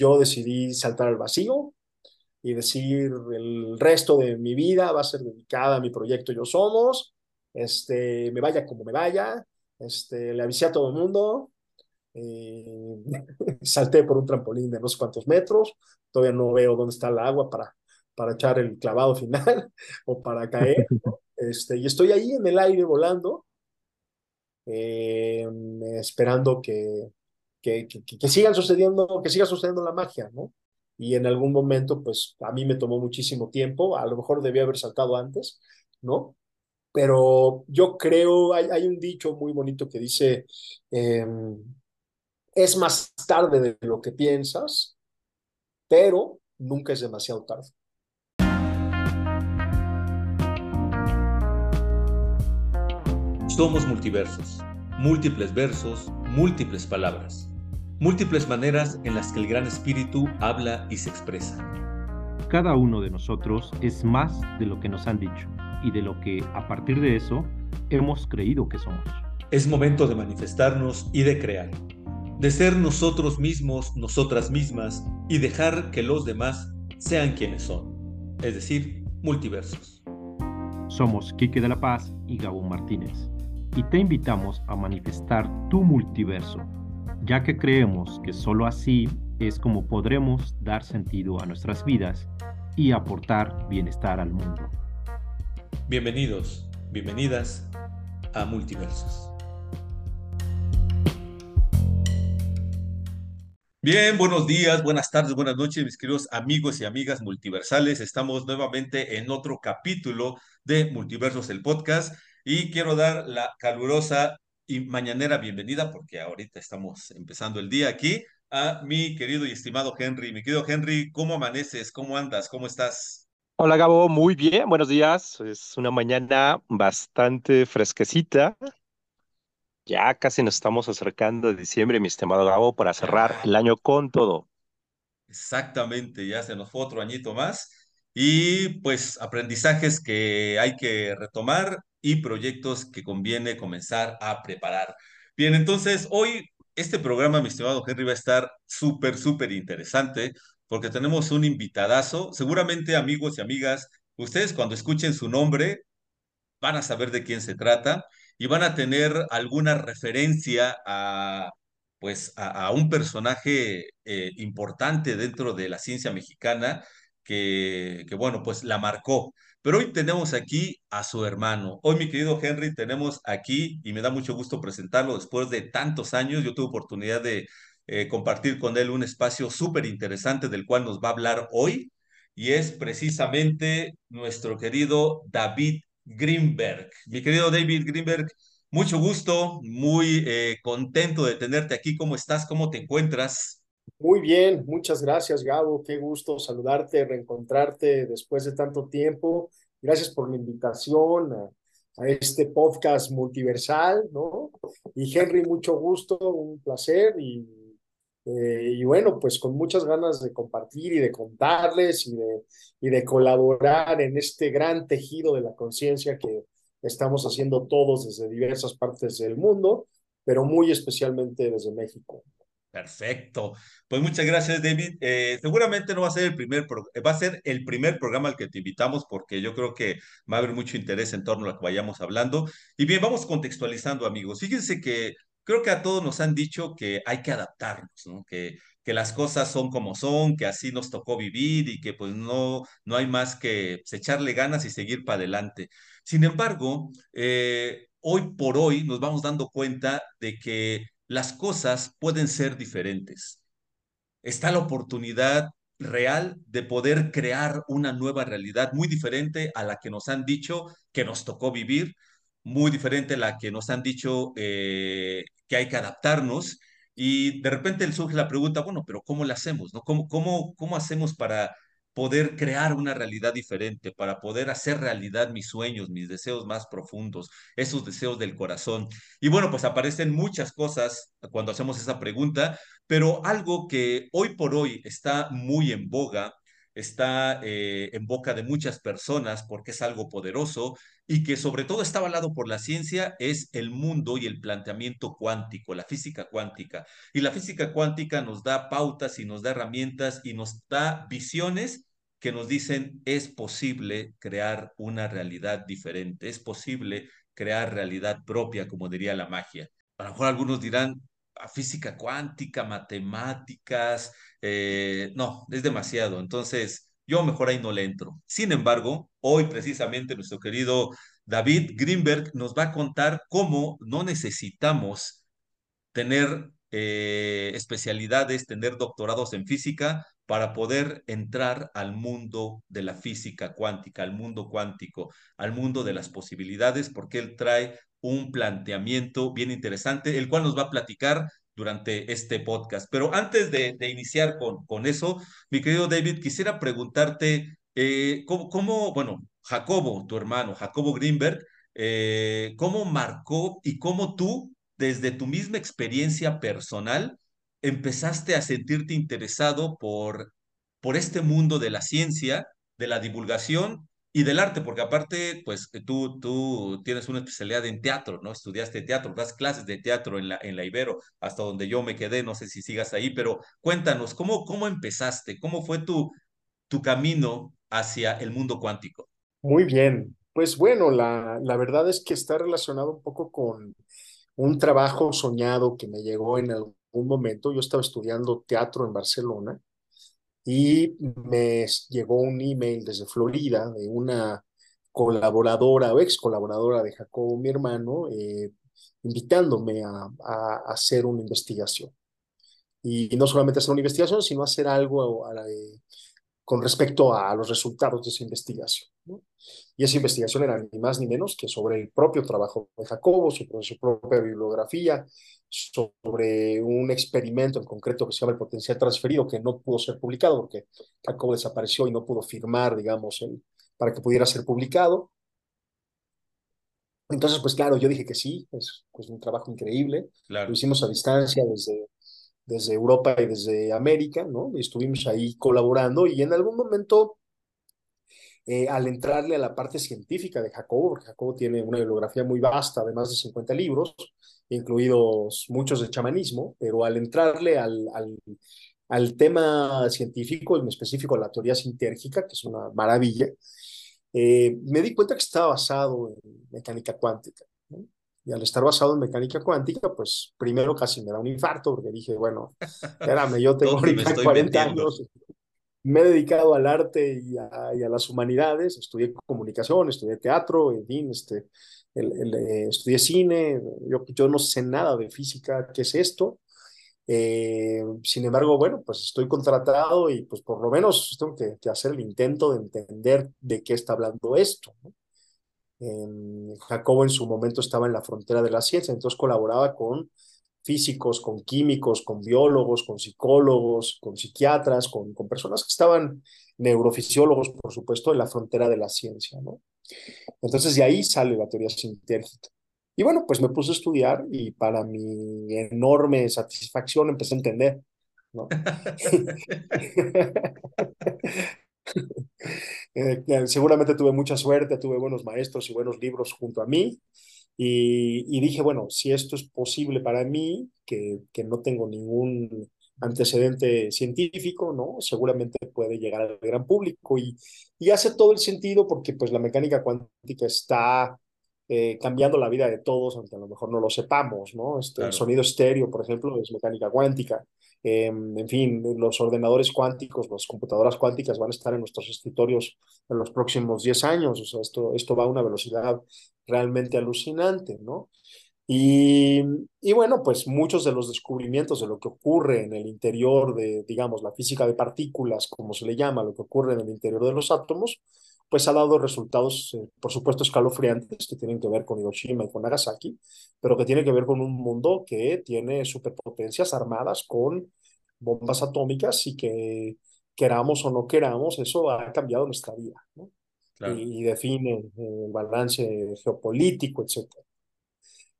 yo decidí saltar al vacío y decir el resto de mi vida va a ser dedicada a mi proyecto Yo Somos, este, me vaya como me vaya, este, le avisé a todo el mundo, eh, salté por un trampolín de no sé cuántos metros, todavía no veo dónde está el agua para, para echar el clavado final o para caer, este, y estoy ahí en el aire volando, eh, esperando que, que, sigan sucediendo, que siga sucediendo la magia, ¿no? Y en algún momento, pues a mí me tomó muchísimo tiempo, a lo mejor debía haber saltado antes, ¿no? Pero yo creo, hay, un dicho muy bonito que dice, eh, es más tarde de lo que piensas, pero nunca es demasiado tarde. Somos multiversos, múltiples versos, múltiples palabras, múltiples maneras en las que el Gran Espíritu habla y se expresa. Cada uno de nosotros es más de lo que nos han dicho y de lo que a partir de eso hemos creído que somos. Es momento de manifestarnos y de crear, de ser nosotros mismos, nosotras mismas y dejar que los demás sean quienes son, es decir, multiversos. Somos Quique de la Paz y Gabo Martínez y te invitamos a manifestar tu multiverso, ya que creemos que sólo así es como podremos dar sentido a nuestras vidas y aportar bienestar al mundo. Bienvenidos, bienvenidas a Multiversos. Bien, buenos días, buenas tardes, buenas noches, mis queridos amigos y amigas multiversales. Estamos nuevamente en otro capítulo de Multiversos, el podcast. Y quiero dar la calurosa y mañanera bienvenida, porque ahorita estamos empezando el día aquí, a mi querido y estimado Henry. Mi querido Henry, ¿cómo amaneces? ¿Cómo andas? ¿Cómo estás? Hola Gabo, muy bien, buenos días. Es una mañana bastante fresquecita. Ya casi nos estamos acercando a diciembre, mi estimado Gabo, para cerrar el año con todo. Exactamente, ya se nos fue otro añito más. Y pues aprendizajes que hay que retomar y proyectos que conviene comenzar a preparar. Bien, entonces hoy este programa, mi estimado Henry, va a estar súper, súper interesante porque tenemos un invitadazo. Seguramente, amigos y amigas, ustedes cuando escuchen su nombre van a saber de quién se trata y van a tener alguna referencia a pues a, un personaje eh, importante dentro de la ciencia mexicana que, bueno, pues la marcó. Pero hoy tenemos aquí a su hermano. Hoy, mi querido Henry, tenemos aquí, y me da mucho gusto presentarlo después de tantos años. Yo tuve oportunidad de eh, compartir con él un espacio súper interesante del cual nos va a hablar hoy, y es precisamente nuestro querido David Greenberg. Mi querido David Greenberg, mucho gusto, muy eh, contento de tenerte aquí. ¿Cómo estás? ¿Cómo te encuentras? Muy bien, muchas gracias Gabo, qué gusto saludarte, reencontrarte después de tanto tiempo. Gracias por la invitación a, este podcast multiversal, ¿no? Y Henry, mucho gusto, un placer y, eh, y bueno, pues con muchas ganas de compartir y de contarles y de, y de colaborar en este gran tejido de la conciencia que estamos haciendo todos desde diversas partes del mundo, pero muy especialmente desde México. Perfecto. Pues muchas gracias, David. Eh, seguramente no va a ser el primer, va a ser el primer programa al que te invitamos porque yo creo que va a haber mucho interés en torno a lo que vayamos hablando. Y bien, vamos contextualizando, amigos. Fíjense que creo que a todos nos han dicho que hay que adaptarnos, ¿no? Que, que las cosas son como son, que así nos tocó vivir y que pues no, no hay más que pues, echarle ganas y seguir para adelante. Sin embargo, eh, hoy por hoy nos vamos dando cuenta de que las cosas pueden ser diferentes. Está la oportunidad real de poder crear una nueva realidad muy diferente a la que nos han dicho que nos tocó vivir, muy diferente a la que nos han dicho eh, que hay que adaptarnos. Y de repente surge la pregunta, bueno, pero ¿cómo lo hacemos? ¿Cómo, cómo, ¿Cómo hacemos para poder crear una realidad diferente, para poder hacer realidad mis sueños, mis deseos más profundos, esos deseos del corazón. Y bueno, pues aparecen muchas cosas cuando hacemos esa pregunta, pero algo que hoy por hoy está muy en boga está eh, en boca de muchas personas porque es algo poderoso y que sobre todo está avalado por la ciencia es el mundo y el planteamiento cuántico, la física cuántica. Y la física cuántica nos da pautas y nos da herramientas y nos da visiones que nos dicen es posible crear una realidad diferente, es posible crear realidad propia, como diría la magia. A lo mejor algunos dirán, física cuántica, matemáticas, eh, no, es demasiado. Entonces, yo mejor ahí no le entro. Sin embargo, hoy precisamente nuestro querido David Greenberg nos va a contar cómo no necesitamos tener eh, especialidades, tener doctorados en física para poder entrar al mundo de la física cuántica, al mundo cuántico, al mundo de las posibilidades, porque él trae un planteamiento bien interesante, el cual nos va a platicar durante este podcast. Pero antes de, iniciar con, eso, mi querido David, quisiera preguntarte eh, ¿cómo, bueno, Jacobo, tu hermano, Jacobo Greenberg, eh, cómo marcó y cómo tú, desde tu misma experiencia personal, empezaste a sentirte interesado por, por este mundo de la ciencia, de la divulgación y del arte, porque aparte, pues tú, tú tienes una especialidad en teatro, ¿no? Estudiaste teatro, das clases de teatro en la, en la Ibero, hasta donde yo me quedé, no sé si sigas ahí, pero cuéntanos, ¿cómo, cómo empezaste? ¿Cómo fue tu, tu camino hacia el mundo cuántico? Muy bien, pues bueno, la, la verdad es que está relacionado un poco con un trabajo soñado que me llegó en algún momento. Yo estaba estudiando teatro en Barcelona y me llegó un email desde Florida de una colaboradora o ex colaboradora de Jacobo, mi hermano, eh, invitándome a, hacer una investigación. Y, no solamente hacer una investigación, sino hacer algo con respecto a los resultados de esa investigación. Y esa investigación era ni más ni menos que sobre el propio trabajo de Jacobo, sobre su propia bibliografía, sobre un experimento en concreto que se llama el potencial transferido, que no pudo ser publicado porque Jacobo desapareció y no pudo firmar, digamos, el, para que pudiera ser publicado. Entonces, pues claro, yo dije que sí, es pues, un trabajo increíble. Lo hicimos a distancia desde, desde Europa y desde América, ¿no? Y estuvimos ahí colaborando y en algún momento eh, al entrarle a la parte científica de Jacobo, porque Jacobo tiene una bibliografía muy vasta de más de 50 libros, incluidos muchos de chamanismo, pero al entrarle al, al, al tema científico, en específico la teoría sintérgica, que es una maravilla, eh, me di cuenta que estaba basado en mecánica cuántica. Y al estar basado en mecánica cuántica, pues primero casi me da un infarto, porque dije, bueno, espérame, yo tengo 40 años, me he dedicado al arte y a, las humanidades, estudié comunicación, estudié teatro, en fin, este, el, eh, estudié cine, yo, yo no sé nada de física, ¿qué es esto? Eh, sin embargo, bueno, pues estoy contratado y pues por lo menos tengo que, hacer el intento de entender de qué está hablando esto. Jacobo en su momento estaba en la frontera de la ciencia, entonces colaboraba con físicos, con químicos, con biólogos, con psicólogos, con psiquiatras, con, con personas que estaban neurofisiólogos, por supuesto, en la frontera de la ciencia, ¿no? Entonces de ahí sale la teoría sintérgica. Y bueno, pues me puse a estudiar y para mi enorme satisfacción empecé a entender, ¿no? Eh, seguramente tuve mucha suerte, tuve buenos maestros y buenos libros junto a mí, y, dije, bueno, si esto es posible para mí, que, que no tengo ningún antecedente científico, ¿no? Seguramente puede llegar al gran público y, y hace todo el sentido porque pues la mecánica cuántica está eh, cambiando la vida de todos, aunque a lo mejor no lo sepamos, ¿no? Este, El sonido estéreo, por ejemplo, es mecánica cuántica. Em, en fin, los ordenadores cuánticos, las computadoras cuánticas van a estar en nuestros escritorios en los próximos 10 años. Esto, esto va a una velocidad realmente alucinante, ¿no? Y, y, bueno, pues muchos de los descubrimientos de lo que ocurre en el interior de, digamos, la física de partículas, como se le llama, lo que ocurre en el interior de los átomos, pues ha dado resultados, eh, por supuesto, escalofriantes que tienen que ver con Hiroshima y con Nagasaki, pero que tienen que ver con un mundo que tiene superpotencias armadas con bombas atómicas y que queramos o no queramos, eso ha cambiado nuestra vida, ¿no? y, define el balance geopolítico, etc.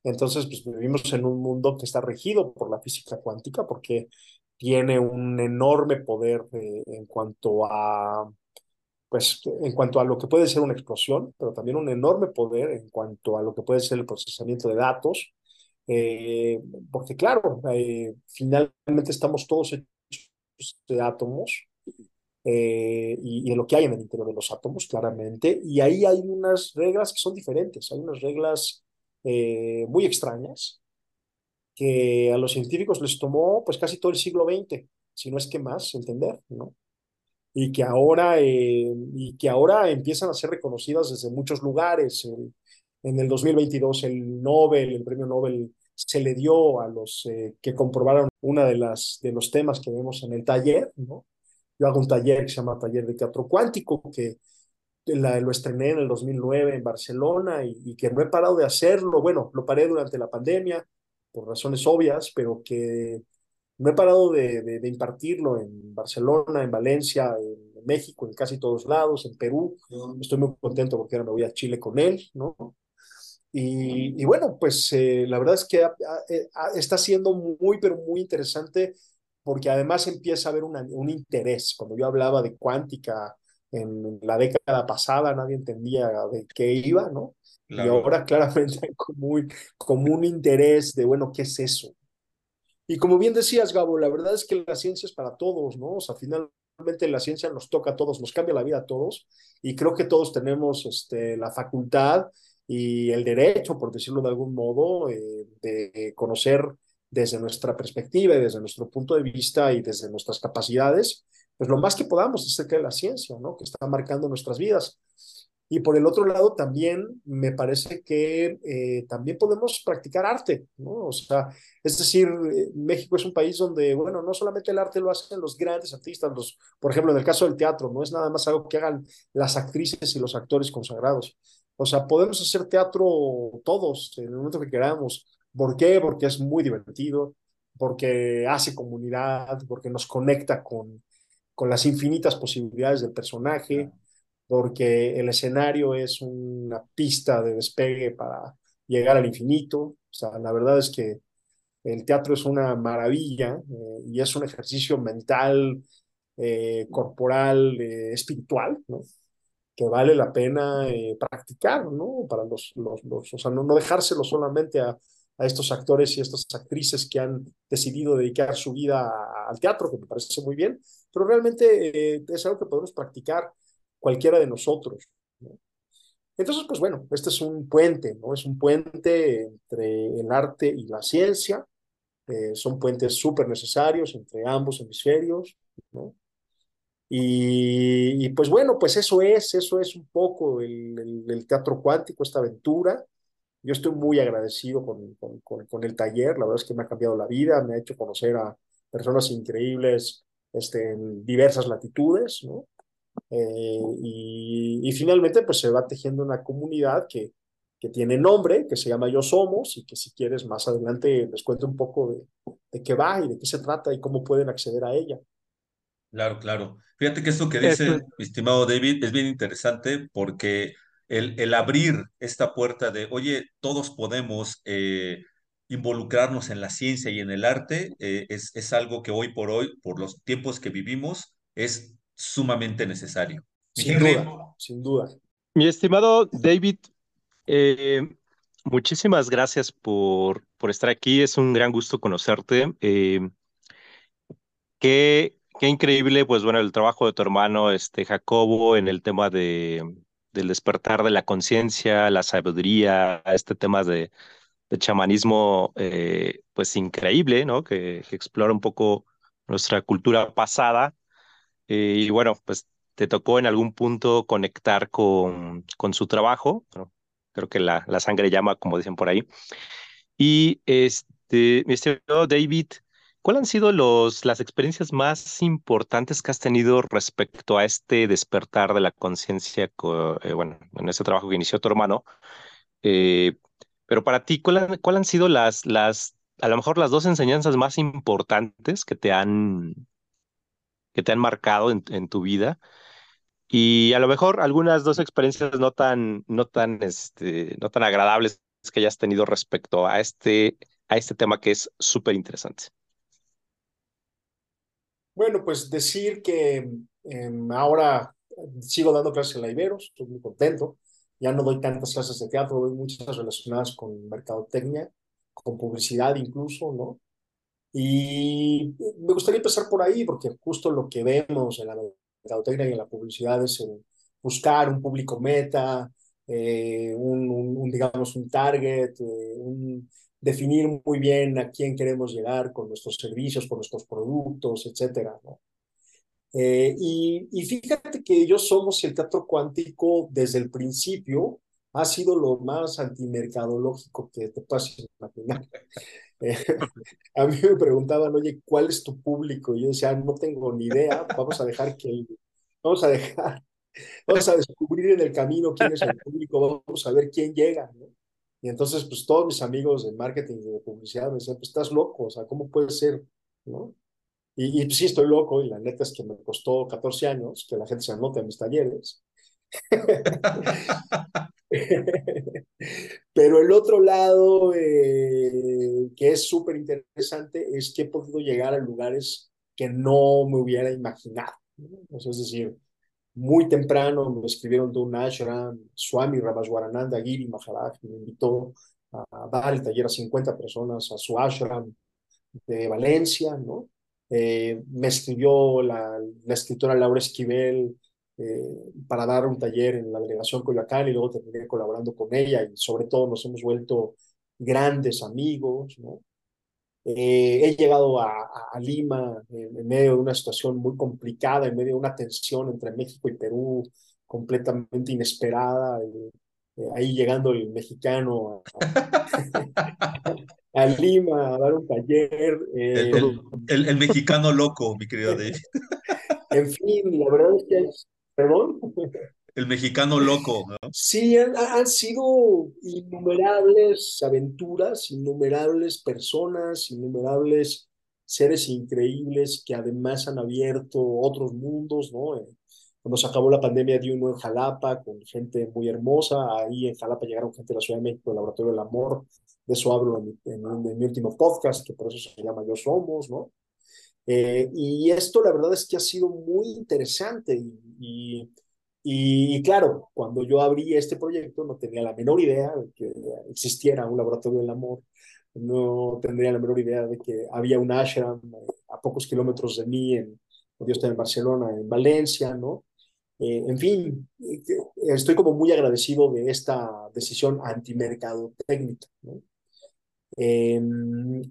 Entonces, pues vivimos en un mundo que está regido por la física cuántica, porque tiene un enorme poder en cuanto a pues en cuanto a lo que puede ser una explosión, pero también un enorme poder en cuanto a lo que puede ser el procesamiento de datos, eh, porque claro, eh, finalmente estamos todos hechos de átomos eh, y, y, de lo que hay en el interior de los átomos, claramente, y ahí hay unas reglas que son diferentes, hay unas reglas muy extrañas que a los científicos les tomó pues casi todo el siglo XX, si no es que más, entender, ¿no? Y que ahora, eh, y que ahora empiezan a ser reconocidas desde muchos lugares. en el 2022 el Nobel, el premio Nobel, se le dio a los eh, que comprobaron una de, las, de los temas que vemos en el taller. ¿no? Yo hago un taller que se llama Taller de Teatro Cuántico, que la, lo estrené en el 2009 en Barcelona y, y que no he parado de hacerlo. Bueno, lo paré durante la pandemia por razones obvias, pero que no he parado de, de, impartirlo en Barcelona, en Valencia, en México, en casi todos lados, en Perú. Estoy muy contento porque ahora me voy a Chile con él, ¿no? Y, y bueno, pues eh, la verdad es que está siendo muy, pero muy interesante porque además empieza a haber una, un interés. Cuando yo hablaba de cuántica en la década pasada, nadie entendía de qué iba, ¿no? Y ahora claramente hay como un, como un interés de, bueno, ¿qué es eso? Y como bien decías, Gabo, la verdad es que la ciencia es para todos, ¿no? O sea, finalmente la ciencia nos toca a todos, nos cambia la vida a todos, y creo que todos tenemos este, la facultad y el derecho, por decirlo de algún modo, eh, de conocer desde nuestra perspectiva y desde nuestro punto de vista y desde nuestras capacidades, pues lo más que podamos acerca de la ciencia, ¿no? Que está marcando nuestras vidas. Y por el otro lado, también me parece que eh, también podemos practicar arte, ¿no? O sea, es decir, eh, México es un país donde, bueno, no solamente el arte lo hacen los grandes artistas, los, por ejemplo, en el caso del teatro, no es nada más algo que hagan las actrices y los actores consagrados. O sea, podemos hacer teatro todos en el momento que queramos. ¿Por qué? Porque es muy divertido, porque hace comunidad, porque nos conecta con, con las infinitas posibilidades del personaje porque el escenario es una pista de despegue para llegar al infinito. O sea, la verdad es que el teatro es una maravilla eh, y es un ejercicio mental, eh, corporal, eh, espiritual, ¿no? que vale la pena practicar, ¿no? Para los, los, los, o sea, no, no dejárselo solamente a, a estos actores y estas actrices que han decidido dedicar su vida al teatro, que me parece muy bien, pero realmente es algo que podemos practicar cualquiera de nosotros. Entonces, pues bueno, este es un puente, ¿no? Es un puente entre el arte y la ciencia. Eh, son puentes súper necesarios entre ambos hemisferios, ¿no? Y, pues bueno, pues eso es, eso es un poco el, el, teatro cuántico, esta aventura. Yo estoy muy agradecido con, con, con, con, el taller, la verdad es que me ha cambiado la vida, me ha hecho conocer a personas increíbles este, en diversas latitudes, ¿no? Eh, y, finalmente, pues se va tejiendo una comunidad que, que tiene nombre, que se llama Yo Somos, y que si quieres más adelante les cuento un poco de, de qué va y de qué se trata y cómo pueden acceder a ella. Claro, claro. Fíjate que esto que dice mi estimado David es bien interesante porque el, el abrir esta puerta de, oye, todos podemos eh, involucrarnos en la ciencia y en el arte, eh, es, es algo que hoy por hoy, por los tiempos que vivimos, es sumamente necesario. Sin duda, sin duda. Mi estimado David, eh, muchísimas gracias por, por estar aquí. Es un gran gusto conocerte. Eh, qué, qué increíble, pues bueno, el trabajo de tu hermano, este Jacobo, en el tema de, del despertar de la conciencia, la sabiduría, este tema de, de chamanismo, eh, pues increíble, ¿no? Que, que explora un poco nuestra cultura pasada eh, y bueno, pues te tocó en algún punto conectar con, con su trabajo. creo que la, la sangre llama, como dicen por ahí. Y este, mi estimado David, ¿cuáles han sido los, las experiencias más importantes que has tenido respecto a este despertar de la conciencia, eh, bueno, en este trabajo que inició tu hermano? Eh, pero para ti, ¿cuáles cuál han sido las, las, a lo mejor las dos enseñanzas más importantes que te han, que te han marcado en, tu vida. Y a lo mejor algunas dos experiencias no tan, no tan, este, no tan agradables que hayas tenido respecto a este, a este tema que es súper interesante. Bueno, pues decir que em, ahora sigo dando clases en la Ibero, estoy muy contento. Ya no doy tantas clases de teatro, doy muchas relacionadas con mercadotecnia, con publicidad incluso, ¿no? Y me gustaría empezar por ahí, porque justo lo que vemos en la mercadotecnia y en la publicidad es buscar un público meta, eh, un, digamos, un target, eh, un, definir muy bien a quién queremos llegar con nuestros servicios, con nuestros productos, etcétera, ¿no? Eh, y, y, fíjate que yo somos el teatro cuántico desde el principio ha sido lo más antimercadológico que te puedas imaginar. A mí me preguntaban, oye, ¿cuál es tu público? Y yo decía, no tengo ni idea, vamos a dejar que, vamos a dejar, vamos a descubrir en el camino quién es el público, vamos a ver quién llega, ¿no? Y entonces, pues todos mis amigos de marketing y de publicidad me decían, pues estás loco, o sea, ¿cómo puede ser? ¿No? Y, y pues, sí, estoy loco, y la neta es que me costó 14 años que la gente se anote en mis talleres. Pero el otro lado eh, que es súper interesante es que he podido llegar a lugares que no me hubiera imaginado. es decir, muy temprano me escribieron de un ashram, Swami Ramashwarananda Giri Maharaj, me invitó a dar el taller a 50 personas a su ashram de Valencia, ¿no? Eh, me escribió la, la escritora Laura Esquivel eh, para dar un taller en la delegación Coyoacán y luego terminé colaborando con ella y sobre todo nos hemos vuelto grandes amigos, ¿no? Eh, he llegado a, a Lima en, medio de una situación muy complicada, en medio de una tensión entre México y Perú completamente inesperada. Eh, ahí llegando el mexicano a, Lima a dar un taller. El, el, el, mexicano loco, mi querido David. en fin, la verdad es que ¿Perdón? El mexicano loco, ¿no? Sí, han, han, sido innumerables aventuras, innumerables personas, innumerables seres increíbles que además han abierto otros mundos, ¿no? Eh, cuando se acabó la pandemia di uno en Jalapa con gente muy hermosa, ahí en Jalapa llegaron gente de la Ciudad de México, el Laboratorio del Amor, de eso hablo en, en, en mi último podcast, que por eso se llama Yo Somos, ¿no? Eh, y esto la verdad es que ha sido muy interesante y, y, claro, cuando yo abrí este proyecto no tenía la menor idea de que existiera un laboratorio del amor, no tendría la menor idea de que había un ashram a pocos kilómetros de mí, en, en Barcelona, en Valencia, ¿no? Eh, en fin, eh, estoy como muy agradecido de esta decisión antimercado técnica, ¿no? Eh,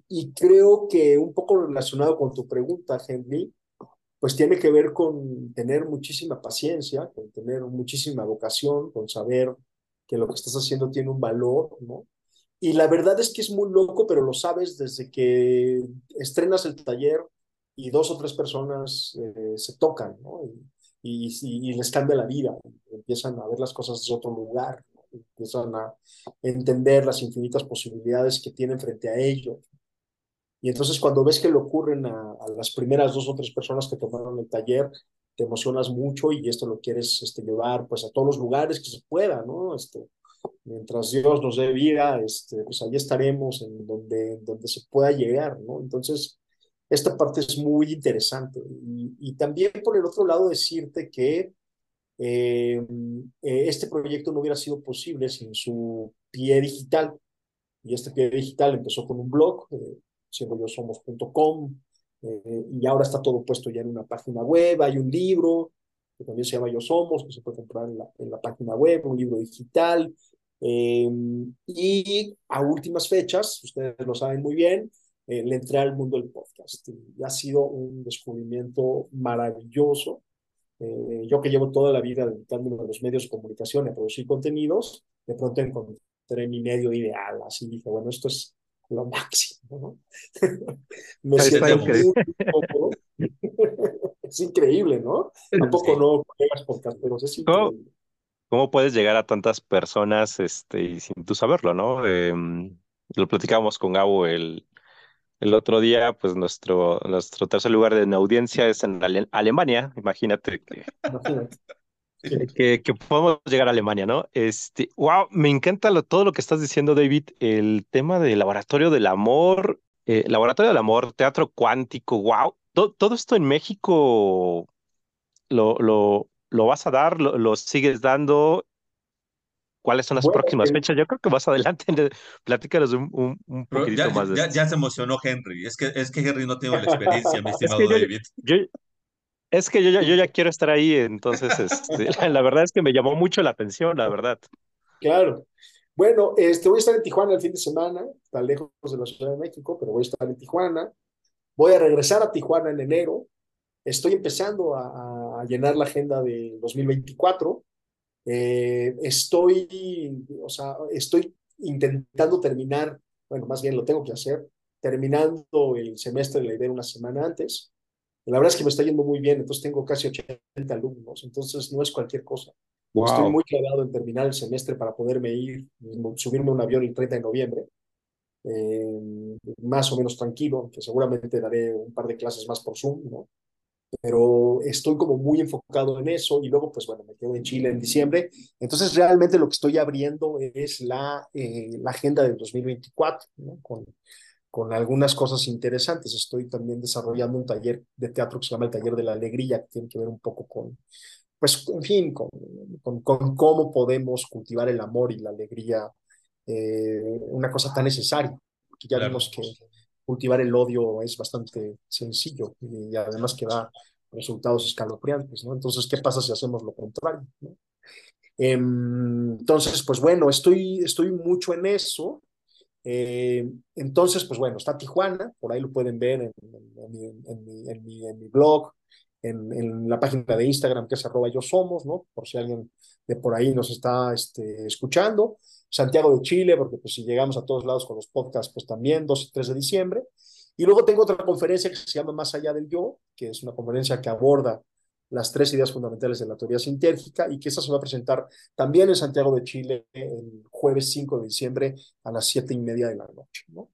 y creo que un poco relacionado con tu pregunta, Henry, pues tiene que ver con tener muchísima paciencia, con tener muchísima vocación, con saber que lo que estás haciendo tiene un valor, ¿no? Y la verdad es que es muy loco, pero lo sabes desde que estrenas el taller y dos o tres personas eh, se tocan, ¿no? Y, y, y, les cambia la vida, empiezan a ver las cosas desde otro lugar, empiezan a entender las infinitas posibilidades que tienen frente a ellos. Y entonces cuando ves que le ocurren a, las primeras dos o tres personas que tomaron el taller, te emocionas mucho y esto lo quieres este, llevar pues a todos los lugares que se pueda, ¿no? Este, mientras Dios nos dé vida, este, pues ahí estaremos en donde, donde se pueda llegar, ¿no? Entonces, esta parte es muy interesante. Y también por el otro lado decirte que eh, eh, este proyecto no hubiera sido posible sin su pie digital. Y este pie digital empezó con un blog, eh, somos.com, eh, y ahora está todo puesto ya en una página web. Hay un libro que también se llama Yo Somos, que se puede comprar en la, en la página web, un libro digital. Eh, y a últimas fechas, ustedes lo saben muy bien, eh, le entré al mundo del podcast. Y ha sido un descubrimiento maravilloso eh, yo que llevo toda la vida dedicándome a los medios de comunicación y a producir contenidos, de pronto encontré mi medio ideal, así dije, bueno, esto es lo máximo, ¿no? Me siento muy cómodo. es increíble, ¿no? Tampoco sí. no colegas podcasteros, es increíble. ¿Cómo, ¿Cómo, puedes llegar a tantas personas este, sin tú saberlo, no? Eh, lo platicábamos con Gabo el, el otro día, pues nuestro, nuestro tercer lugar en audiencia es en Ale Alemania. Imagínate que, que, que, podemos llegar a Alemania, ¿no? Este, wow, me encanta lo, todo lo que estás diciendo, David. El tema del laboratorio del amor, eh, laboratorio del amor, teatro cuántico, wow. todo esto en México lo, lo, lo vas a dar, lo, lo sigues dando. ¿Cuáles son las Bueno, próximas el- fechas? Yo creo que más adelante platícanos un, un, un poquitito ya, más de ya, ya se emocionó Henry. Es que, es que Henry no tiene la experiencia, mi Es estimado que yo, David. yo, es que yo, ya- yo ya quiero estar ahí, entonces este, la, la verdad es que me llamó mucho la atención, la verdad. Claro. Bueno, este, voy a estar en Tijuana el fin de semana, tan lejos de la Ciudad de México, pero voy a estar en Tijuana. Voy a regresar a Tijuana en enero. Estoy empezando a, a llenar la agenda de 2024. Eh, estoy, o sea, estoy intentando terminar, bueno, más bien lo tengo que hacer, terminando el semestre de la idea una semana antes. La verdad es que me está yendo muy bien, entonces tengo casi 80 alumnos, entonces no es cualquier cosa. Estoy muy clavado en terminar el semestre para poderme ir, subirme a un avión el 30 de noviembre, eh, más o menos tranquilo, que seguramente daré un par de clases más por Zoom, ¿no? Pero estoy como muy enfocado en eso y luego, pues bueno, me quedo en Chile en diciembre. Entonces, realmente lo que estoy abriendo es la, eh, la agenda del 2024, ¿no? Con, con algunas cosas interesantes. Estoy también desarrollando un taller de teatro que se llama el Taller de la Alegría, que tiene que ver un poco con, pues, en fin, con, con, con cómo podemos cultivar el amor y la alegría, eh, una cosa tan necesaria, que ya Claro. vimos que cultivar el odio es bastante sencillo y además que da resultados escalofriantes, ¿no? Entonces, ¿qué pasa si hacemos lo contrario? ¿no? Em, entonces, pues bueno, estoy, estoy mucho en eso. Eh, entonces, pues bueno, está Tijuana, por ahí lo pueden ver en, en, en, mi, en mi, blog, en, en, la página de Instagram que es arroba yo somos, ¿no? Por si alguien de por ahí nos está este, escuchando. Santiago de Chile, porque pues si llegamos a todos lados con los podcasts, pues también 2 y 3 de diciembre. Y luego tengo otra conferencia que se llama Más allá del yo, que es una conferencia que aborda las tres ideas fundamentales de la teoría sintérgica y que esa se va a presentar también en Santiago de Chile el jueves 5 de diciembre a las 7 y media de la noche, ¿no?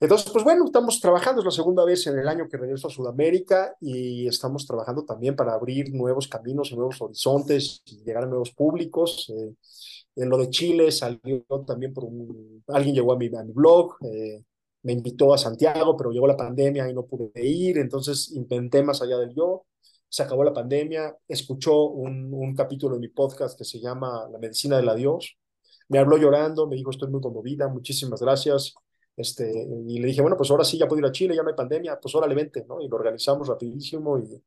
Entonces, pues bueno, estamos trabajando, es la segunda vez en el año que regreso a Sudamérica y estamos trabajando también para abrir nuevos caminos y nuevos horizontes y llegar a nuevos públicos. Eh, en lo de Chile salió también por un, alguien llegó a mi, a mi blog, eh, me invitó a Santiago, pero llegó la pandemia y no pude ir, entonces intenté más allá del yo, se acabó la pandemia, escuchó un, un capítulo de mi podcast que se llama La medicina del adiós, me habló llorando, me dijo estoy muy conmovida, muchísimas gracias, este, y le dije, bueno, pues ahora sí ya puedo ir a Chile, ya no hay pandemia, pues órale, vente, ¿no? Y lo organizamos rapidísimo y,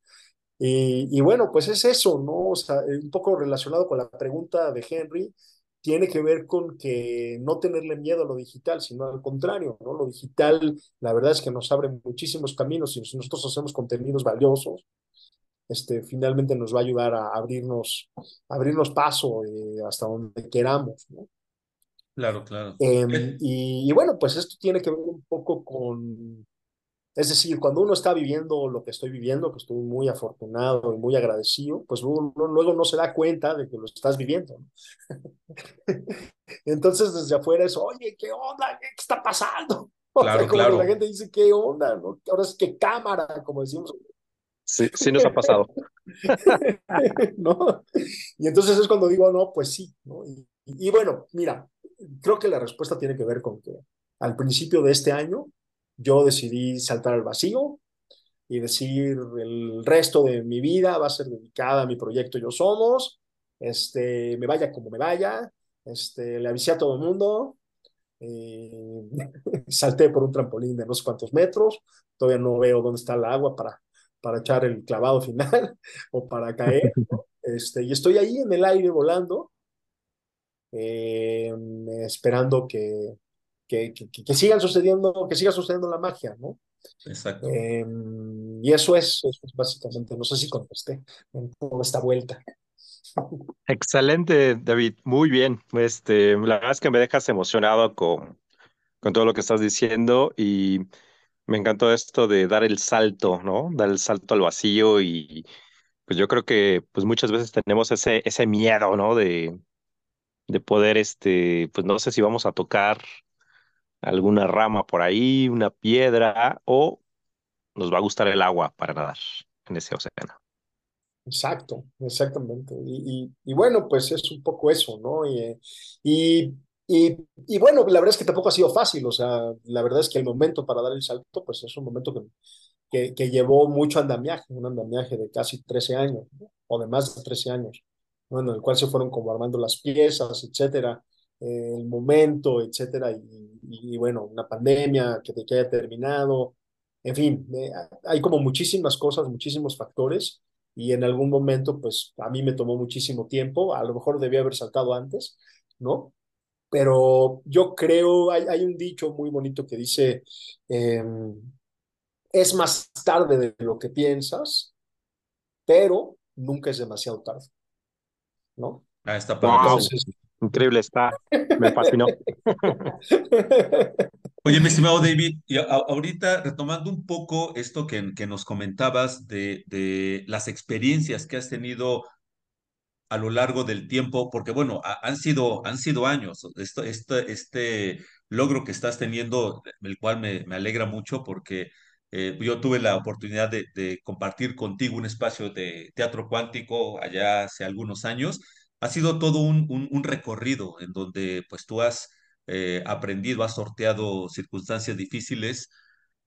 y, y bueno, pues es eso, ¿no? O sea, un poco relacionado con la pregunta de Henry, tiene que ver con que no tenerle miedo a lo digital, sino al contrario, ¿no? Lo digital, la verdad es que nos abre muchísimos caminos y si nosotros hacemos contenidos valiosos, este, finalmente nos va a ayudar a abrirnos, abrirnos paso eh, hasta donde queramos, ¿no? Claro, claro. Eh, y, y, bueno, pues esto tiene que ver un poco con, es decir, cuando uno está viviendo lo que estoy viviendo, que estoy muy afortunado y muy agradecido, pues luego, luego no se da cuenta de que lo estás viviendo. ¿no? Entonces desde afuera es, oye, ¿qué onda? ¿Qué está pasando? O claro, sea, como claro. que la gente dice, ¿qué onda? ¿no? Ahora es que cámara, como decimos. Sí, sí nos ha pasado. ¿No? Y entonces es cuando digo, no, pues sí. ¿no? Y, y, bueno, mira, creo que la respuesta tiene que ver con que al principio de este año yo decidí saltar al vacío y decir el resto de mi vida va a ser dedicada a mi proyecto Yo Somos, este, me vaya como me vaya, este, le avisé a todo el mundo, eh, salté por un trampolín de no sé cuántos metros, todavía no veo dónde está el agua para, para echar el clavado final o para caer, este, y estoy ahí en el aire volando, eh, esperando que, que, que, que, sigan sucediendo, que siga sucediendo la magia, ¿no? Exacto. Eh, y eso es, eso es básicamente, no sé si contesté en toda esta vuelta. Excelente, David, muy bien. Este, la verdad es que me dejas emocionado con, con todo lo que estás diciendo y me encantó esto de dar el salto, ¿no? Dar el salto al vacío y pues yo creo que pues muchas veces tenemos ese, ese miedo, ¿no? De, de poder, este, pues no sé si vamos a tocar alguna rama por ahí, una piedra o nos va a gustar el agua para nadar en ese océano. Exacto, exactamente. Y, bueno, pues es un poco eso, ¿no? Y, y, y, bueno, la verdad es que tampoco ha sido fácil, o sea, la verdad es que el momento para dar el salto, pues es un momento que, que, que, llevó mucho andamiaje, un andamiaje de casi 13 años, o de más de 13 años, ¿no? en el cual se fueron como armando las piezas, etcétera, eh, el momento, etcétera, y, y, bueno, una pandemia que, que haya terminado, en fin, eh, hay como muchísimas cosas, muchísimos factores, y en algún momento, pues a mí me tomó muchísimo tiempo, a lo mejor debía haber saltado antes, ¿no? Pero yo creo, hay, hay un dicho muy bonito que dice, eh, es más tarde de lo que piensas, pero nunca es demasiado tarde. ¿No? Ah, está wow. Increíble está. Me fascinó. Oye, mi estimado David, y a, ahorita retomando un poco esto que, que nos comentabas de, de, las experiencias que has tenido a lo largo del tiempo, porque bueno, a, han, sido, han sido años, esto, este, este logro que estás teniendo, el cual me, me alegra mucho porque eh, yo tuve la oportunidad de, de, compartir contigo un espacio de teatro cuántico allá hace algunos años. Ha sido todo un, recorrido en donde pues tú has eh, aprendido, has sorteado circunstancias difíciles,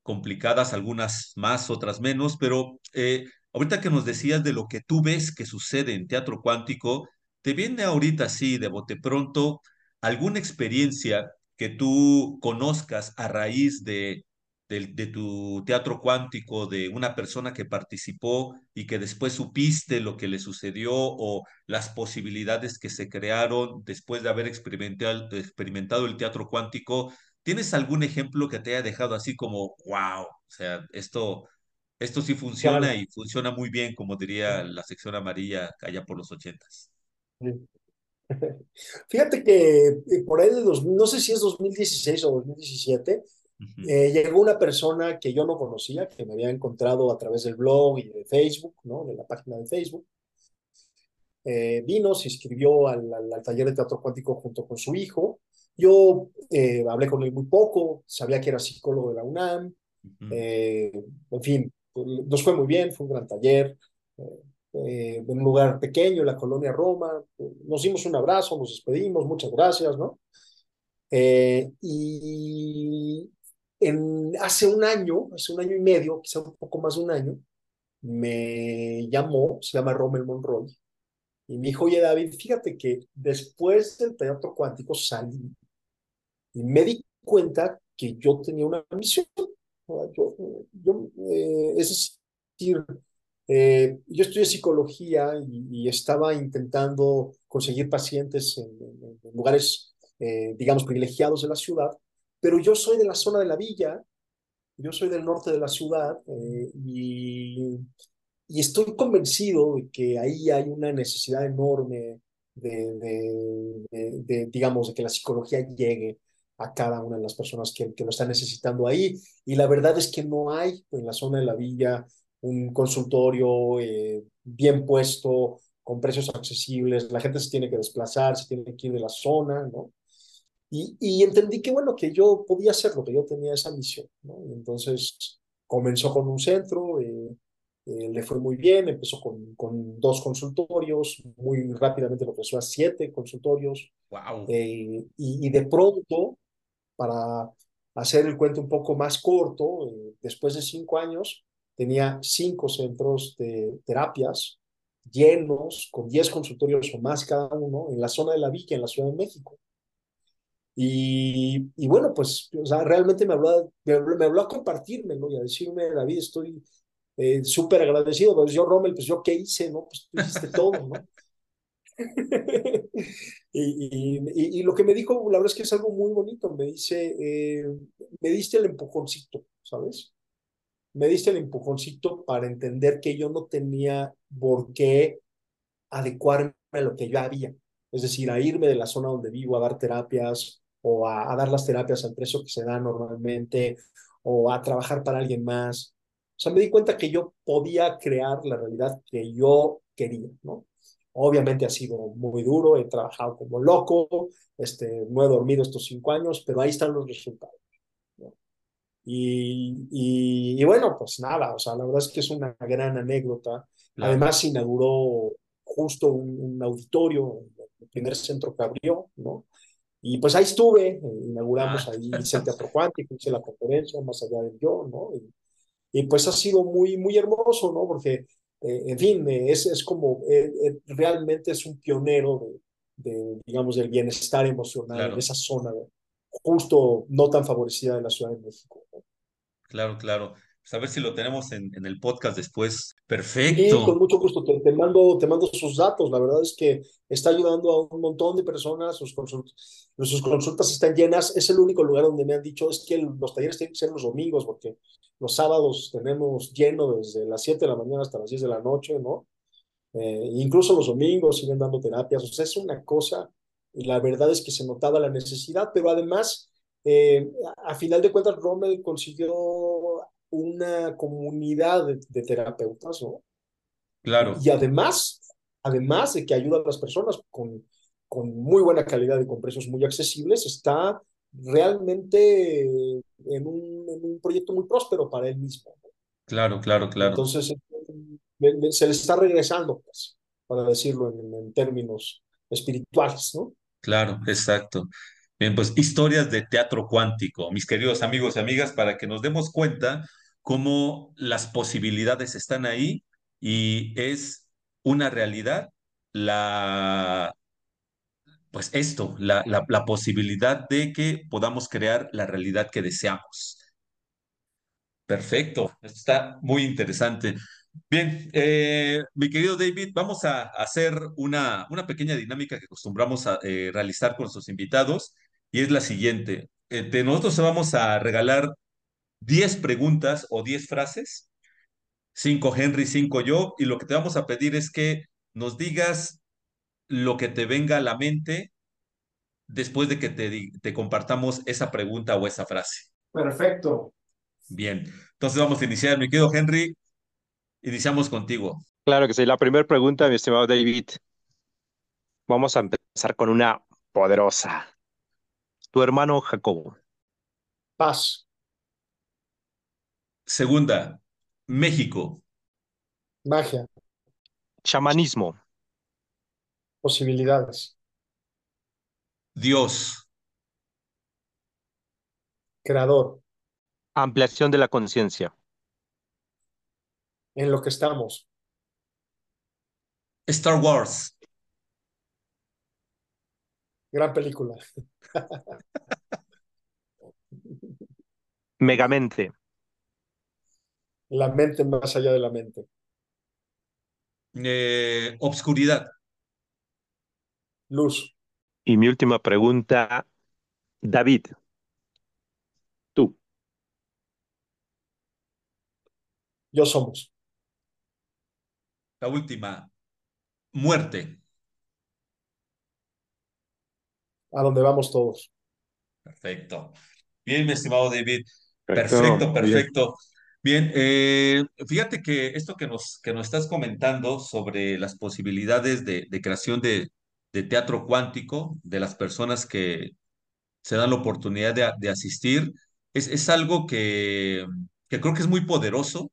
complicadas, algunas más, otras menos, pero eh, ahorita que nos decías de lo que tú ves que sucede en teatro cuántico, ¿te viene ahorita sí, de bote pronto, alguna experiencia que tú conozcas a raíz de de, de, tu teatro cuántico, de una persona que participó y que después supiste lo que le sucedió o las posibilidades que se crearon después de haber experimentado, experimentado el teatro cuántico. ¿Tienes algún ejemplo que te haya dejado así como, wow, o sea, esto, esto sí funciona claro. y funciona muy bien, como diría la sección amarilla allá por los ochentas? Fíjate que por ahí de dos, no sé si es 2016 o 2017, eh, llegó una persona que yo no conocía, que me había encontrado a través del blog y de Facebook, ¿no? De la página de Facebook. Eh, vino, se inscribió al, al, al, taller de teatro cuántico junto con su hijo. Yo eh, hablé con él muy poco, sabía que era psicólogo de la UNAM. Uh -huh. en fin, nos fue muy bien, fue un gran taller. en un lugar pequeño, en la colonia Roma. Nos dimos un abrazo, nos despedimos, muchas gracias, ¿no? y en, hace un año, hace un año y medio, quizá un poco más de un año, me llamó, se llama Rommel Monroy, y me dijo, oye David, fíjate que después del teatro cuántico salí y me di cuenta que yo tenía una misión. Yo, yo eh, es decir, eh, yo estudié psicología y, y, estaba intentando conseguir pacientes en, en, lugares, eh, digamos, privilegiados de la ciudad, pero yo soy de la zona de la villa, yo soy del norte de la ciudad eh, y, estoy convencido de que ahí hay una necesidad enorme de, digamos, de que la psicología llegue a cada una de las personas que, que lo están necesitando ahí. Y la verdad es que no hay en la zona de la villa un consultorio eh, bien puesto, con precios accesibles, la gente se tiene que desplazar, se tiene que ir de la zona, ¿no? Y, y, entendí que, bueno, que yo podía hacerlo, que yo tenía esa misión, ¿no? Y entonces comenzó con un centro, eh, eh, le fue muy bien, empezó con, con, dos consultorios, muy rápidamente lo empezó a siete consultorios. Wow. Eh, y, y, de pronto, para hacer el cuento un poco más corto, eh, después de cinco años, tenía cinco centros de terapias llenos, con diez consultorios o más cada uno, en la zona de la Villa, en la Ciudad de México. Y, y, bueno, pues, o sea, realmente me habló, me habló, me habló a compartírmelo y a decirme, David, estoy eh, súper agradecido. Pues yo, Rommel, pues yo qué hice, ¿no? Pues tú hiciste todo, ¿no? y, y, lo que me dijo, la verdad es que es algo muy bonito. Me dice, eh, me diste el empujoncito, ¿sabes? Me diste el empujoncito para entender que yo no tenía por qué adecuarme a lo que ya había. Es decir, a irme de la zona donde vivo a dar terapias, o a, a, dar las terapias al precio que se da normalmente, o a trabajar para alguien más. O sea, me di cuenta que yo podía crear la realidad que yo quería, ¿no? Obviamente ha sido muy duro, he trabajado como loco, este, no he dormido estos cinco años, pero ahí están los resultados. ¿no? Y, y, y, bueno, pues nada, o sea, la verdad es que es una gran anécdota. Claro. Además, se inauguró justo un, un auditorio, el primer centro que abrió, ¿no? Y pues ahí estuve, eh, inauguramos ah. ahí, el teatro cuántico, hice la conferencia, más allá del yo, ¿no? Y, y pues ha sido muy, muy hermoso, ¿no? Porque, eh, en fin, es, es como, realmente es un pionero de, de, digamos, del bienestar emocional en esa zona, justo no tan favorecida de la Ciudad de México. Claro, claro. Pues a ver si lo tenemos en, en el podcast después. Perfecto. Sí, con mucho gusto. Te, mando, te mando sus datos. La verdad es que está ayudando a un montón de personas. Sus consultas, sus consultas están llenas. Es el único lugar donde me han dicho es que los talleres tienen que ser los domingos, porque los sábados tenemos lleno desde las 7 de la mañana hasta las 10 de la noche, ¿no? Eh, incluso los domingos siguen dando terapias. O sea, es una cosa. Y la verdad es que se notaba la necesidad, pero además, eh, a final de cuentas, Rommel consiguió una comunidad de, terapeutas, ¿no? Claro. Y además, además de que ayuda a las personas con, con muy buena calidad y con precios muy accesibles, está realmente en un, en un proyecto muy próspero para él mismo. Claro, claro, claro. Entonces, se le está regresando, pues, para decirlo en, en términos espirituales, ¿no? Claro, exacto. Bien, pues historias de teatro cuántico, mis queridos amigos y amigas, para que nos demos cuenta cómo las posibilidades están ahí y es una realidad la, pues esto, la, la, posibilidad de que podamos crear la realidad que deseamos. Perfecto, está muy interesante. Bien, eh, mi querido David, vamos a hacer una, una pequeña dinámica que acostumbramos a eh, realizar con nuestros invitados y es la siguiente. Eh, nosotros vamos a regalar 10 preguntas o 10 frases, 5 Henry, 5 yo, y lo que te vamos a pedir es que nos digas lo que te venga a la mente después de que te, te compartamos esa pregunta o esa frase. Perfecto. Bien, entonces vamos a iniciar, mi querido Henry, iniciamos contigo. Claro que sí, la primera pregunta, mi estimado David. Vamos a empezar con una poderosa. Tu hermano Jacobo. Paz. Segunda, México. Magia. Chamanismo. Posibilidades. Dios. Creador. Ampliación de la conciencia. En lo que estamos. Star Wars. Gran película. Megamente. La mente más allá de la mente. Eh, obscuridad. Luz. Y mi última pregunta, David, tú. Yo somos. La última, muerte. A donde vamos todos. Perfecto. Bien, mi estimado David. Perfecto, perfecto. Bien, eh, fíjate que esto que nos, que nos estás comentando sobre las posibilidades de, de creación de, de, teatro cuántico, de las personas que se dan la oportunidad de, de asistir, es, es algo que, que creo que es muy poderoso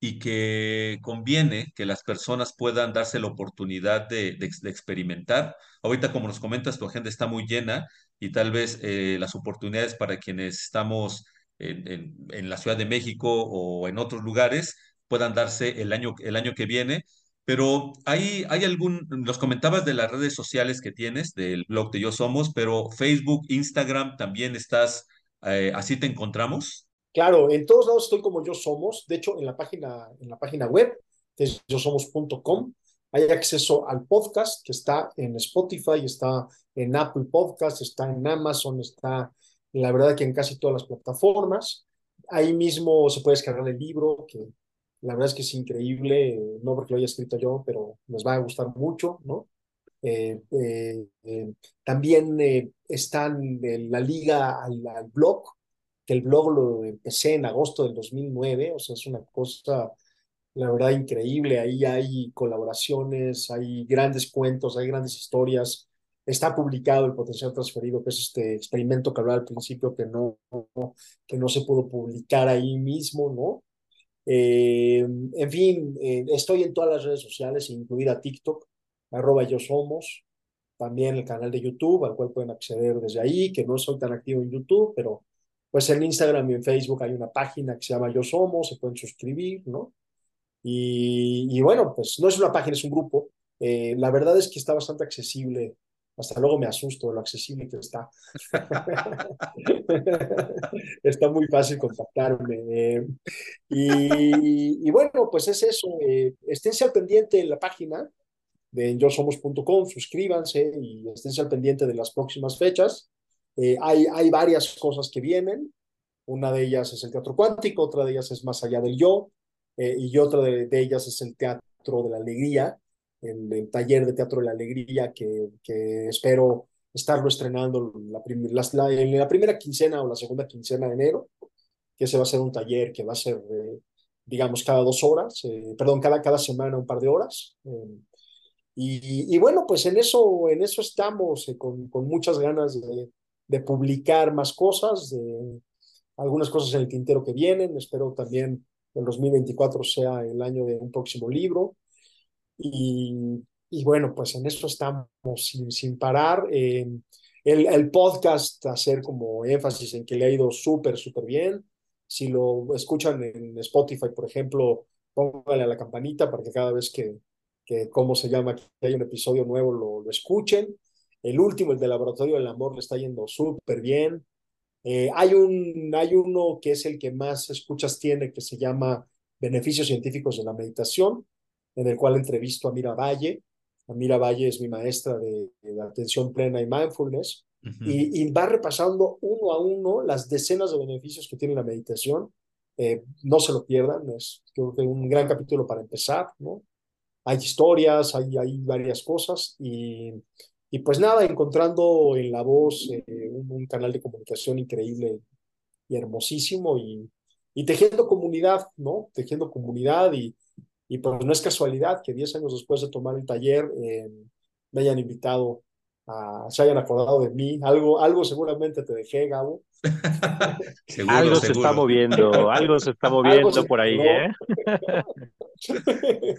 y que conviene que las personas puedan darse la oportunidad de, de, experimentar. Ahorita, como nos comentas, tu agenda está muy llena y tal vez eh, las oportunidades para quienes estamos en, en, la Ciudad de México o en otros lugares puedan darse el año, el año que viene. Pero hay, hay algún, nos comentabas de las redes sociales que tienes, del blog de Yo Somos, pero Facebook, Instagram, también estás, eh, así te encontramos. Claro, en todos lados estoy como Yo Somos. De hecho, en la página, en la página web, que es yosomos.com, hay acceso al podcast que está en Spotify, está en Apple Podcast, está en Amazon, está la verdad que en casi todas las plataformas. Ahí mismo se puede descargar el libro, que la verdad es que es increíble, no porque lo haya escrito yo, pero les va a gustar mucho, ¿no? Eh, eh, eh, también están en la liga al, blog, que el blog lo empecé en agosto del 2009, o sea, es una cosa, la verdad, increíble. Ahí hay colaboraciones, hay grandes cuentos, hay grandes historias, está publicado el potencial transferido, que es este experimento que hablaba al principio, que no, que no se pudo publicar ahí mismo, ¿no? Eh, en fin, eh, estoy en todas las redes sociales, incluida TikTok, arroba yo somos, también el canal de YouTube, al cual pueden acceder desde ahí, que no soy tan activo en YouTube, pero pues en Instagram y en Facebook hay una página que se llama Yo Somos, se pueden suscribir, ¿no? Y, y bueno, pues no es una página, es un grupo. Eh, la verdad es que está bastante accesible. Hasta luego me asusto de lo accesible que está. está muy fácil contactarme. Eh, y, bueno, pues es eso. Eh, esténse al pendiente en la página de yosomos.com, suscríbanse y esténse al pendiente de las próximas fechas. Eh, hay, hay varias cosas que vienen. Una de ellas es el teatro cuántico, otra de ellas es más allá del yo, eh, y otra de, ellas es el teatro de la alegría, el, el taller de teatro de la alegría que, que espero estarlo estrenando la, la, en la primera quincena o la segunda quincena de enero, que ese va a ser un taller que va a ser, eh, digamos, cada dos horas, eh, perdón, cada, cada semana un par de horas. Eh, y, y, bueno, pues en eso, en eso estamos, con, con muchas ganas de, de publicar más cosas, de algunas cosas en el tintero que vienen. Espero también el 2024 sea el año de un próximo libro. Y, y bueno, pues en eso estamos sin, sin parar. El, el, podcast, hacer como énfasis en que le ha ido súper, súper bien. Si lo escuchan en Spotify, por ejemplo, pónganle a la campanita para que cada vez que, que ¿cómo se llama? Que hay un episodio nuevo, lo, lo escuchen. El último, el de Laboratorio del Amor, le está yendo súper bien. Eh, hay, un, hay uno que es el que más escuchas tiene, que se llama Beneficios Científicos de la Meditación, en el cual entrevisto a Mira Valle. A Mira Valle es mi maestra de, de atención plena y mindfulness. Uh -huh. y, y, va repasando uno a uno las decenas de beneficios que tiene la meditación. Eh, no se lo pierdan, es creo que un gran capítulo para empezar, ¿no? Hay historias, hay, hay varias cosas y y pues nada, encontrando en La Voz eh, un, un, canal de comunicación increíble y hermosísimo y, y, tejiendo comunidad, ¿no? Tejiendo comunidad y, y pues no es casualidad que 10 años después de tomar el taller eh, me hayan invitado, a, se hayan acordado de mí. Algo, algo seguramente te dejé, Gabo. seguro, algo seguro. se está moviendo, algo se está moviendo se por ahí, ¿eh?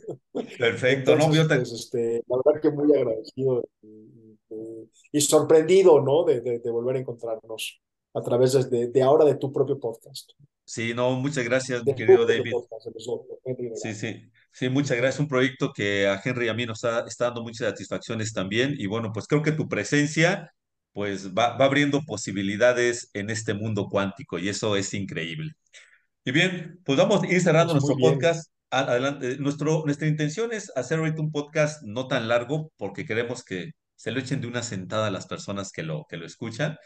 Perfecto, Entonces, no, yo te... pues, este, la verdad que muy agradecido y, y, y sorprendido, ¿no? De, de, de, volver a encontrarnos a través de, de, ahora de tu propio podcast. Sí, no, muchas gracias, mi querido David. Sí, sí, sí, muchas gracias. Un proyecto que a Henry y a mí nos está, está dando muchas satisfacciones también. Y bueno, pues creo que tu presencia pues va, va abriendo posibilidades en este mundo cuántico y eso es increíble. Y bien, pues vamos a ir cerrando pues nuestro podcast. Adelante. Nuestro, nuestra intención es hacer ahorita un podcast no tan largo porque queremos que se lo echen de una sentada a las personas que lo, que lo escuchan.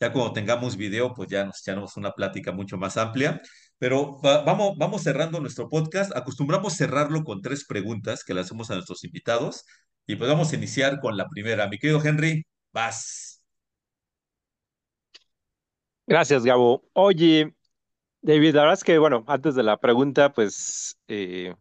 Ya cuando tengamos video, pues ya nos echamos una plática mucho más amplia. Pero va, vamos, vamos cerrando nuestro podcast. Acostumbramos cerrarlo con tres preguntas que le hacemos a nuestros invitados. Y pues vamos a iniciar con la primera. Mi querido Henry, vas. Gracias, Gabo. Oye, David, la verdad es que, bueno, antes de la pregunta, pues eh,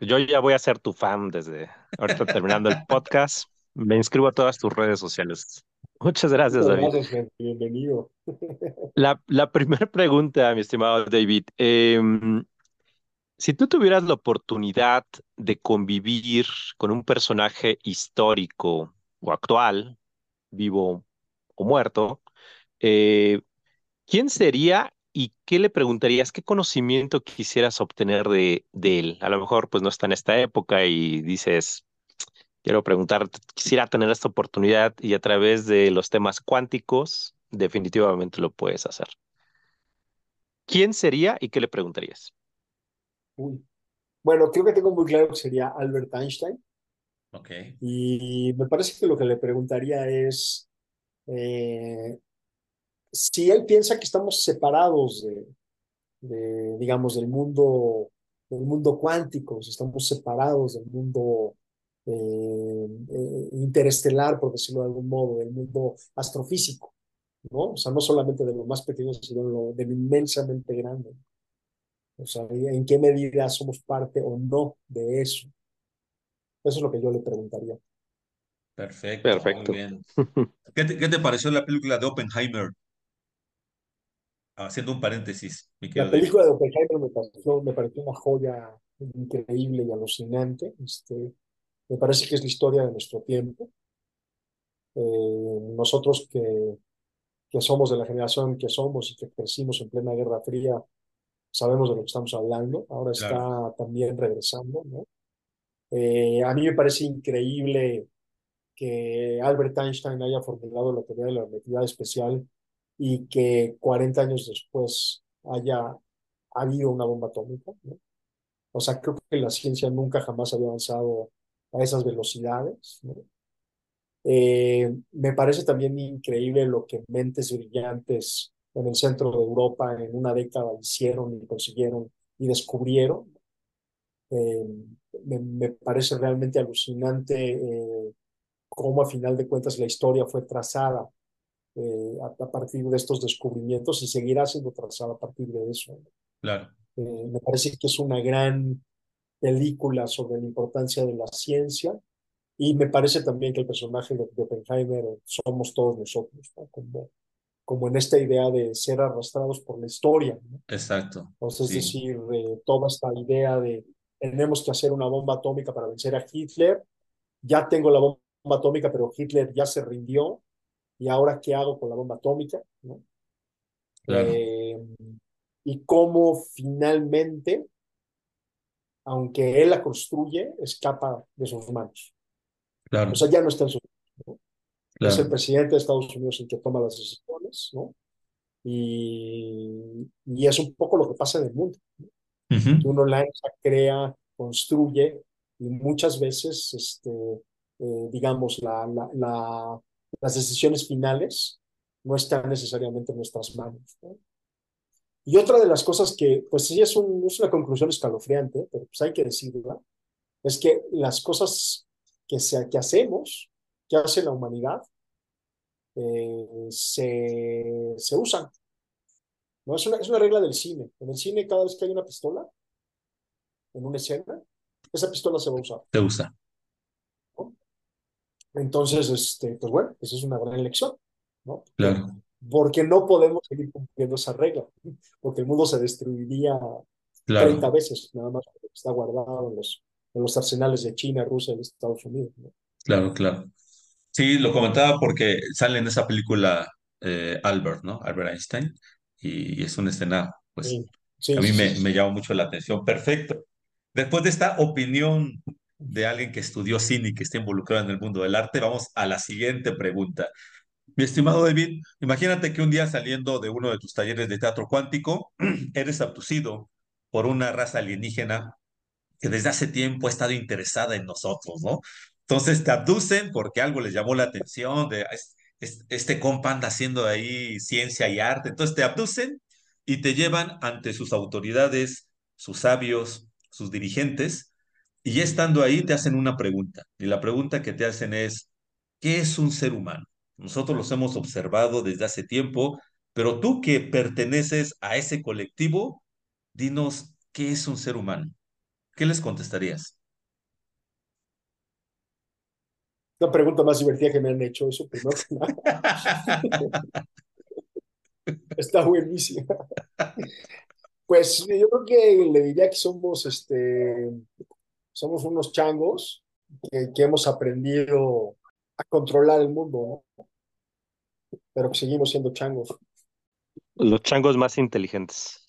yo ya voy a ser tu fan desde ahorita terminando el podcast. Me inscribo a todas tus redes sociales. Muchas gracias, David. Gracias, bienvenido. La, la primera pregunta, mi estimado David. Eh, si tú tuvieras la oportunidad de convivir con un personaje histórico o actual, vivo o muerto, eh, ¿quién sería y qué le preguntarías? ¿Qué conocimiento quisieras obtener de, de él? A lo mejor pues no está en esta época y dices, quiero preguntar, quisiera tener esta oportunidad y a través de los temas cuánticos, definitivamente lo puedes hacer. ¿Quién sería y qué le preguntarías? Uy. Bueno, creo que tengo muy claro que sería Albert Einstein. Ok. Y me parece que lo que le preguntaría es eh, si él piensa que estamos separados de, de, digamos, del mundo, del mundo cuántico, si estamos separados del mundo eh, eh, interestelar, por decirlo de algún modo, del mundo astrofísico, ¿no? O sea, no solamente de lo más pequeño, sino de lo, de lo inmensamente grande. O sea, ¿en qué medida somos parte o no de eso? Eso es lo que yo le preguntaría. Perfecto. Perfecto. Muy bien. ¿Qué, te, ¿Qué, te, pareció la película de Oppenheimer? Haciendo un paréntesis. la película de Oppenheimer me pareció, me pareció una joya increíble y alucinante. Este, me parece que es la historia de nuestro tiempo. Eh, nosotros que, que somos de la generación que somos y que crecimos en plena Guerra Fría, sabemos de lo que estamos hablando. Ahora está también regresando, ¿no? Eh, a mí me parece increíble que Albert Einstein haya formulado la teoría de la relatividad especial y que 40 años después haya habido una bomba atómica. ¿no? O sea, creo que la ciencia nunca jamás había avanzado a esas velocidades. ¿no? Eh, me parece también increíble lo que mentes brillantes en el centro de Europa en una década hicieron y consiguieron y descubrieron. Eh, me, parece realmente alucinante eh, cómo a final de cuentas la historia fue trazada eh, a, partir de estos descubrimientos y seguirá siendo trazada a partir de eso. Claro. me parece que es una gran película sobre la importancia de la ciencia y me parece también que el personaje de, Oppenheimer somos todos nosotros, como, como en esta idea de ser arrastrados por la historia. Exacto. Entonces, es decir, toda esta idea de tenemos que hacer una bomba atómica para vencer a Hitler, ya tengo la bomba atómica, pero Hitler ya se rindió, y ahora qué hago con la bomba atómica, ¿no? Eh, y cómo finalmente, aunque él la construye, escapa de sus manos. Claro. O sea, ya no está en sus manos. Es el presidente de Estados Unidos el que toma las decisiones, ¿no? Y, y es un poco lo que pasa en el mundo. Uno lanza, crea, construye y muchas veces, este, eh, digamos, la, la, las decisiones finales no están necesariamente en nuestras manos. Y otra de las cosas que, pues sí, es, un, es una conclusión escalofriante, pero pues hay que decirla, es que las cosas que, se, que hacemos, que hace la humanidad, eh, se, se usan. ¿no? Es, una, es una regla del cine. En el cine, cada vez que hay una pistola en una escena, esa pistola se va a usar. Se usa. Entonces, este, pues bueno, esa es una gran lección, ¿no? Claro. Porque no podemos seguir cumpliendo esa regla, porque el mundo se destruiría 30 veces, nada más porque está guardado en los, en los arsenales de China, Rusia y Estados Unidos. ¿no? Claro, claro. Sí, lo comentaba porque sale en esa película eh, Albert, ¿no? Albert Einstein, y, es una escena, pues, a mí me, me llama mucho la atención. Perfecto. Después de esta opinión de alguien que estudió cine y que está involucrado en el mundo del arte, vamos a la siguiente pregunta. Mi estimado David, imagínate que un día saliendo de uno de tus talleres de teatro cuántico, eres abducido por una raza alienígena que desde hace tiempo ha estado interesada en nosotros, ¿no? Entonces te abducen porque algo les llamó la atención, de este compa anda haciendo ahí ciencia y arte, entonces te abducen y te llevan ante sus autoridades, sus sabios, sus dirigentes, y ya estando ahí te hacen una pregunta. Y la pregunta que te hacen es, ¿qué es un ser humano? Nosotros los hemos observado desde hace tiempo, pero tú que perteneces a ese colectivo, dinos, ¿qué es un ser humano? ¿Qué les contestarías? La pregunta más divertida que me han hecho, eso primero que Está buenísima. Pues yo creo que le diría que somos este somos unos changos que, hemos aprendido a controlar el mundo, ¿no? Pero que seguimos siendo changos. Los changos más inteligentes.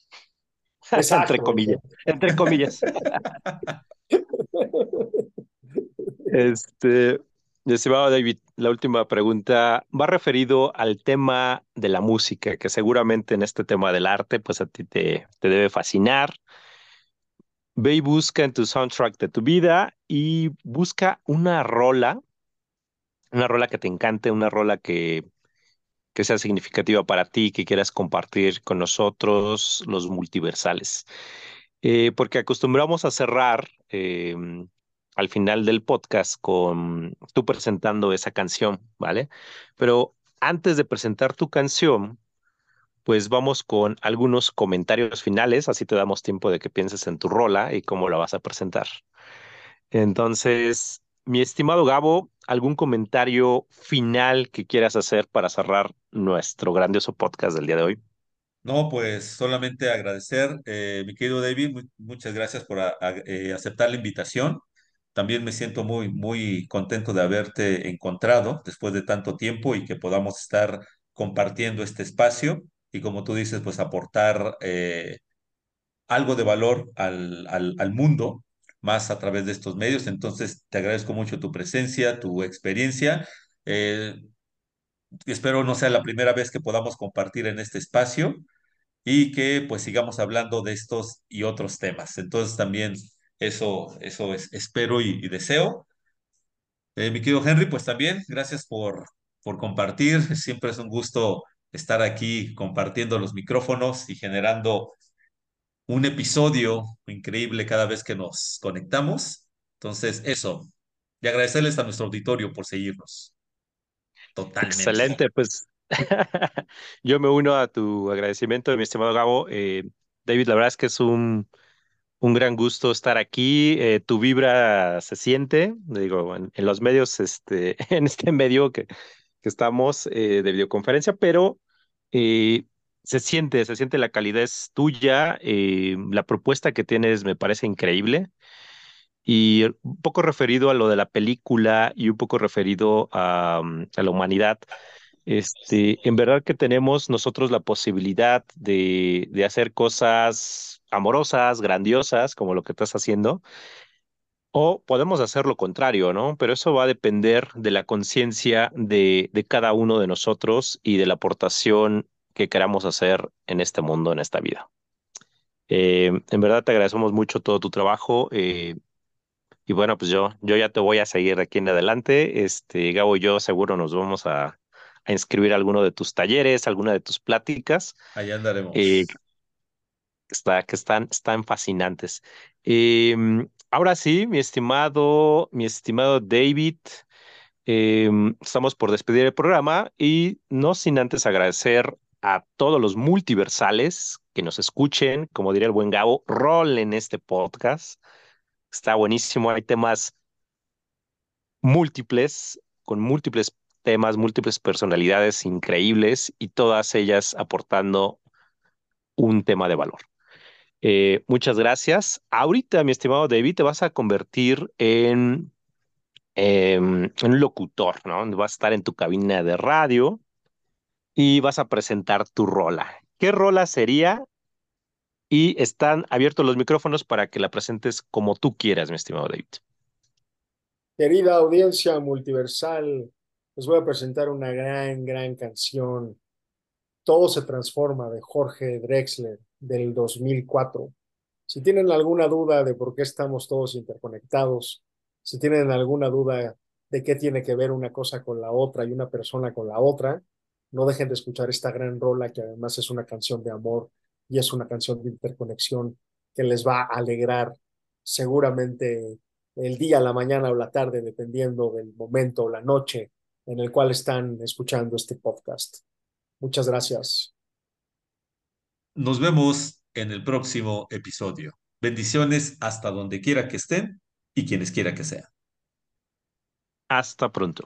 entre comillas. Entre comillas. este, estimado David, la última pregunta va referido al tema de la música, que seguramente en este tema del arte, pues a ti te, te debe fascinar Ve y busca en tu soundtrack de tu vida y busca una rola, una rola que te encante, una rola que, que sea significativa para ti, que quieras compartir con nosotros, los multiversales. Eh, porque acostumbramos a cerrar em, al final del podcast con tú presentando esa canción, ¿vale? Pero antes de presentar tu canción, pues vamos con algunos comentarios finales, así te damos tiempo de que pienses en tu rola y cómo la vas a presentar. Entonces, mi estimado Gabo, ¿algún comentario final que quieras hacer para cerrar nuestro grandioso podcast del día de hoy? No, pues solamente agradecer, eh, mi querido David, muchas gracias por eh, aceptar la invitación. También me siento muy, muy contento de haberte encontrado después de tanto tiempo y que podamos estar compartiendo este espacio y como tú dices, pues aportar eh, algo de valor al, al, al mundo más a través de estos medios. Entonces, te agradezco mucho tu presencia, tu experiencia. Eh, espero no sea la primera vez que podamos compartir en este espacio y que pues sigamos hablando de estos y otros temas. Entonces también eso, eso es, espero y, y deseo. Eh, mi querido Henry, pues también gracias por, por compartir. Siempre es un gusto estar aquí compartiendo los micrófonos y generando un episodio increíble cada vez que nos conectamos. Entonces, eso. Y agradecerles a nuestro auditorio por seguirnos. Totalmente. Excelente, pues yo me uno a tu agradecimiento, mi estimado Gabo. Eh, David, la verdad es que es un, un gran gusto estar aquí. Eh, tu vibra se siente, digo, en, los medios, este, en este medio que, que estamos eh, de videoconferencia, pero eh, se siente, se siente la calidez tuya, eh, la propuesta que tienes me parece increíble. Y un poco referido a lo de la película y un poco referido a, mm, a la humanidad, este, en verdad que tenemos nosotros la posibilidad de, de hacer cosas amorosas, grandiosas, como lo que estás haciendo, o podemos hacer lo contrario, ¿no? Pero eso va a depender de la conciencia de, de cada uno de nosotros y de la aportación que queramos hacer en este mundo, en esta vida. Eh, en verdad te agradecemos mucho todo tu trabajo. eh, y bueno, pues yo, yo ya te voy a seguir de aquí en adelante. Este, Gabo y yo seguro nos vamos a, a inscribir a alguno de tus talleres, alguna de tus pláticas, Allá andaremos. eh, está, que están, están fascinantes. Em, ahora sí, mi estimado, mi estimado David, em, estamos por despedir el programa y no sin antes agradecer a todos los multiversales que nos escuchen, como diría el buen Gabo, rol en este podcast. Está buenísimo, hay temas múltiples, con múltiples temas, múltiples personalidades increíbles y todas ellas aportando un tema de valor. Eh, muchas gracias. Ahorita, mi estimado David, te vas a convertir en, em, en locutor, ¿no? Vas a estar en tu cabina de radio y vas a presentar tu rola. ¿Qué rola sería? Y están abiertos los micrófonos para que la presentes como tú quieras, mi estimado David. Querida audiencia multiversal, les voy a presentar una gran, gran canción. Todo se transforma de Jorge Drexler del 2004. Si tienen alguna duda de por qué estamos todos interconectados, si tienen alguna duda de qué tiene que ver una cosa con la otra y una persona con la otra, no dejen de escuchar esta gran rola que además es una canción de amor y es una canción de interconexión que les va a alegrar seguramente el día, la mañana o la tarde, dependiendo del momento o la noche en el cual están escuchando este podcast. Muchas gracias. Nos vemos en el próximo episodio. Bendiciones hasta donde quiera que estén y quienes quiera que sean. Hasta pronto.